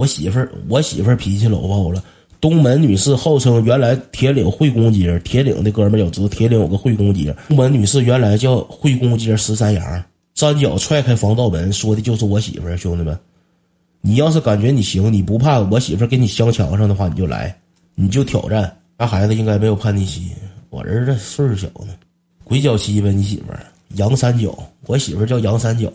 我媳妇儿，我媳妇儿脾气老爆了。东门女士号称原来铁岭会公街，铁岭的哥们儿有知道，铁岭有个会公街。东门女士原来叫会公街十三阳，站脚踹开防盗门，说的就是我媳妇儿。兄弟们，你要是感觉你行，你不怕我媳妇儿给你镶墙上的话，你就来，你就挑战。那孩子应该没有叛逆期，我儿子岁数小呢。鬼脚七呗，你媳妇儿杨三角，我媳妇儿叫杨三角。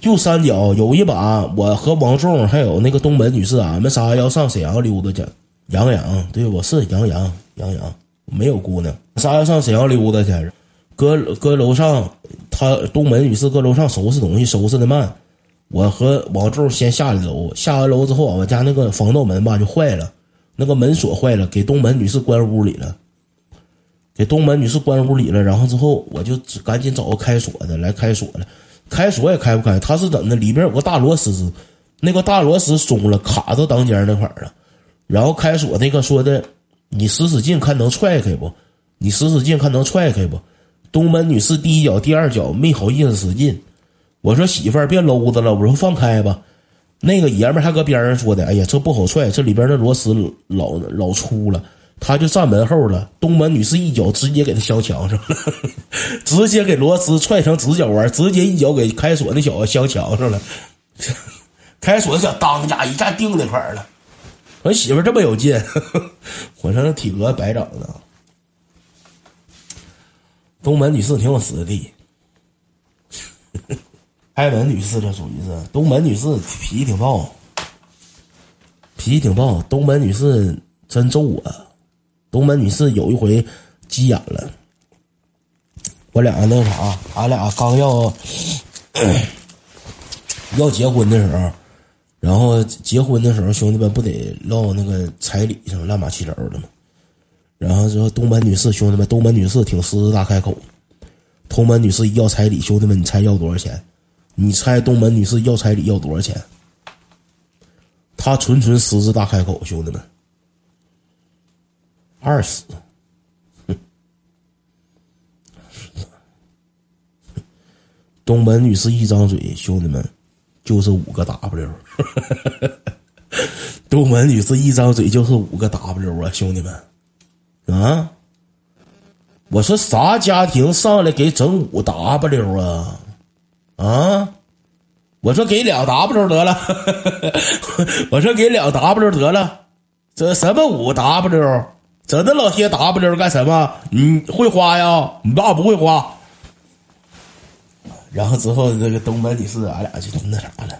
就三角有一把，我和王仲还有那个东门女士，俺们仨要上沈阳溜达去。杨洋，对，我是杨洋，杨洋没有姑娘，仨要上沈阳溜达去。搁搁楼上，他东门女士搁楼上收拾东西，收拾的慢。我和王仲先下了楼，下完楼之后，我家那个防盗门吧就坏了，那个门锁坏了，给东门女士关屋里了。给东门女士关屋里了，然后之后我就赶紧找个开锁的来开锁了。开锁也开不开，他是怎的？里边有个大螺丝，那个大螺丝松了，卡到当间那块儿了。然后开锁那个说的，你使使劲看能踹开不？你使使劲看能踹开不？东门女士第一脚、第二脚没好意思使劲。我说媳妇儿别搂着了，我说放开吧。那个爷们还搁边上说的，哎呀，这不好踹，这里边的螺丝老老粗了。他就站门后了，东门女士一脚直接给他削墙上了，直接给螺丝踹成直角弯，直接一脚给开锁那小子削墙上了，开锁小当家一下定那块儿了。我媳妇这么有劲，我说那体格白长的。东门女士挺有实力，开门女士这属于是东门女士脾气挺暴，脾气挺暴，东门女士真揍我。东门女士有一回急眼了，我俩那啥，俺俩刚要要结婚的时候，然后结婚的时候，兄弟们不得唠那个彩礼上乱码七糟的吗？然后说东门女士，兄弟们，东门女士挺狮子大开口。东门女士要彩礼，兄弟们，你猜要多少钱？你猜东门女士要彩礼要多少钱？她纯纯狮子大开口，兄弟们。二十，东门女士一张嘴，兄弟们就是五个 W。东门女士一张嘴就是五个 W 啊，兄弟们啊！我说啥家庭上来给整五 W 啊？啊！我说给两 W 得了，我说给两 W 得了，这什么五 W？整那老些 W 干什么？你会花呀？你爸不会花。然后之后这个东门女士，俺俩就那啥了，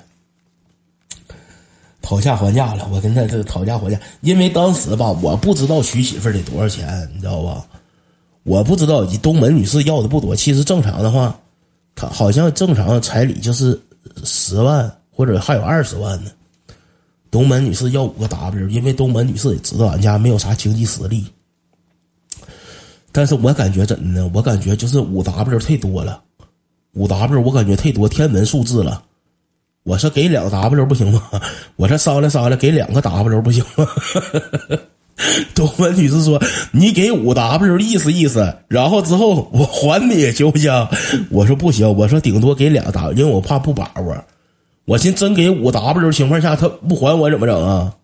讨价还价了。我跟他这个讨价还价，因为当时吧，我不知道娶媳妇得多少钱，你知道吧？我不知道，东门女士要的不多。其实正常的话，他好像正常彩礼就是十万，或者还有二十万呢。东门女士要五个 W，因为东门女士也知道俺家没有啥经济实力，但是我感觉怎的呢？我感觉就是五 W 太多了，五 W 我感觉太多天文数字了。我说给两 W 不行吗？我说商量商量，给两个 W 不行吗？东门女士说：“你给五 W 意思意思，然后之后我还你行不行？”我说不行，我说顶多给俩 W，因为我怕不把握。我寻真给五 W 情况下，他不还我怎么整啊？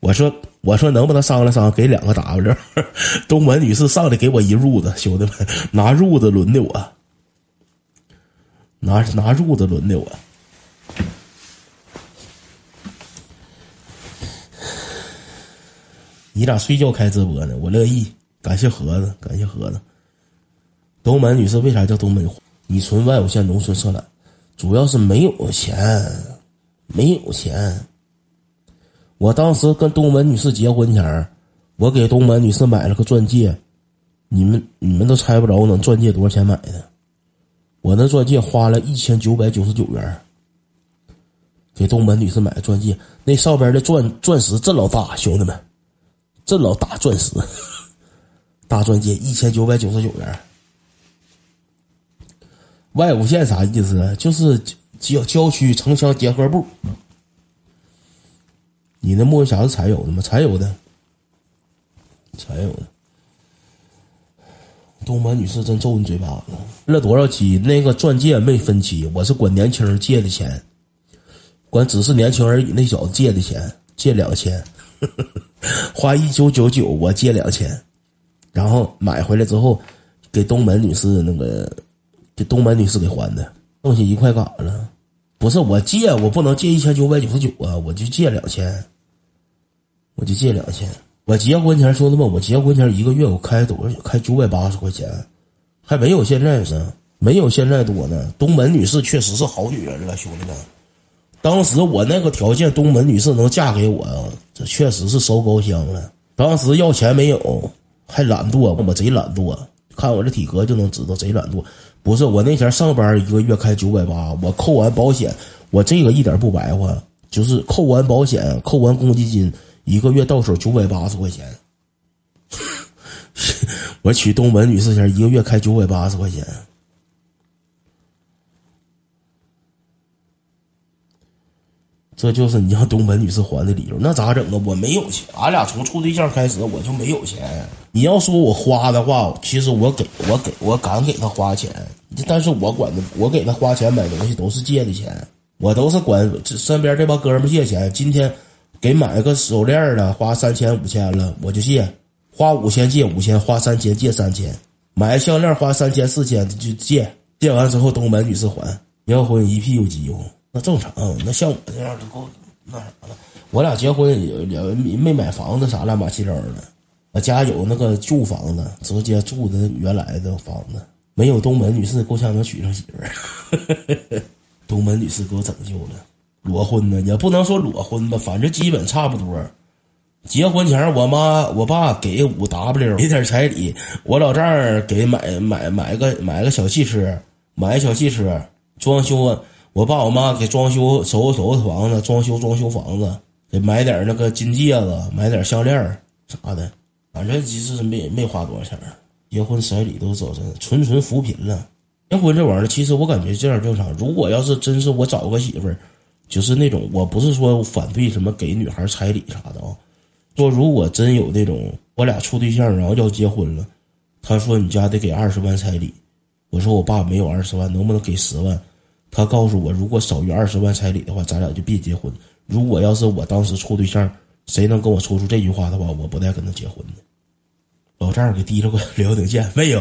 我说，我说能不能商量商量，给两个 W？东门女士上来给我一褥子，兄弟们 拿褥子轮的我，拿拿褥子轮的我。你咋睡觉开直播呢？我乐意，感谢盒子，感谢盒子。东门女士为啥叫东门？你纯外五线农村色懒。主要是没有钱，没有钱。我当时跟东门女士结婚前我给东门女士买了个钻戒，你们你们都猜不着我那钻戒多少钱买的。我那钻戒花了一千九百九十九元，给东门女士买的钻戒，那上边的钻钻石真老大，兄弟们，真老大钻石，大钻戒一千九百九十九元。外五线啥意思？就是郊郊区城乡结合部。你那木匣子柴油的吗？柴油的，柴油的。东门女士真揍你嘴巴子！分了多少期？那个钻戒没分期，我是管年轻人借的钱。管只是年轻而已。那小子借的钱，借两千，花一九九九，我借两千，然后买回来之后，给东门女士那个，这东门女士给还的，剩下一块干啥了。不是我借，我不能借一千九百九十九啊，我就借两千，我就借两千。我结婚前兄弟们，我结婚前一个月我开多少？开九百八十块钱，还没有现在是，没有现在多呢。东门女士确实是好女人了，兄弟们。当时我那个条件，东门女士能嫁给我，这确实是烧高香了。当时要钱没有，还懒惰，我贼懒惰。看我这体格就能知道贼懒惰。不是我那前上班一个月开九百八，我扣完保险，我这个一点不白话，就是扣完保险，扣完公积金，一个月到手九百八十块钱。我娶东门女士前一个月开九百八十块钱。这就是你让东门女士还的理由，那咋整啊？我没有钱，俺俩从处对象开始我就没有钱。你要说我花的话，其实我给我给我敢给他花钱，但是我管的，我给他花钱买东西都是借的钱，我都是管身边这帮哥们借钱。今天给买个手链了，花三千五千了，我就借，花五千借五千，花三千借三千，买项链花三千四千就借，借完之后东门女士还，结婚一屁股机油。正常，那像我这样就够那啥了。我俩结婚也没没买房子啥乱八七糟的，我家有那个旧房子，直接住的原来的房子。没有东门女士够呛能娶上媳妇儿。东门女士给我拯救了，裸婚呢也不能说裸婚吧，反正基本差不多。结婚前我妈我爸给五 W 给点彩礼，我老丈人给买买买个买个小汽车，买个小汽车装修。我爸我妈给装修收拾收拾房子，装修装修房子，给买点那个金戒指，买点项链啥的，反正其实没没花多少钱结婚彩礼都走着纯纯扶贫了。结婚这玩意儿，其实我感觉这样正常。如果要是真是我找个媳妇儿，就是那种我不是说反对什么给女孩彩礼啥的啊。说如果真有那种我俩处对象，然后要结婚了，他说你家得给二十万彩礼，我说我爸没有二十万，能不能给十万？他告诉我，如果少于二十万彩礼的话，咱俩就别结婚。如果要是我当时处对象，谁能跟我说出这句话的话，我不带跟他结婚的。老丈人给提了个 辽宁舰，没有。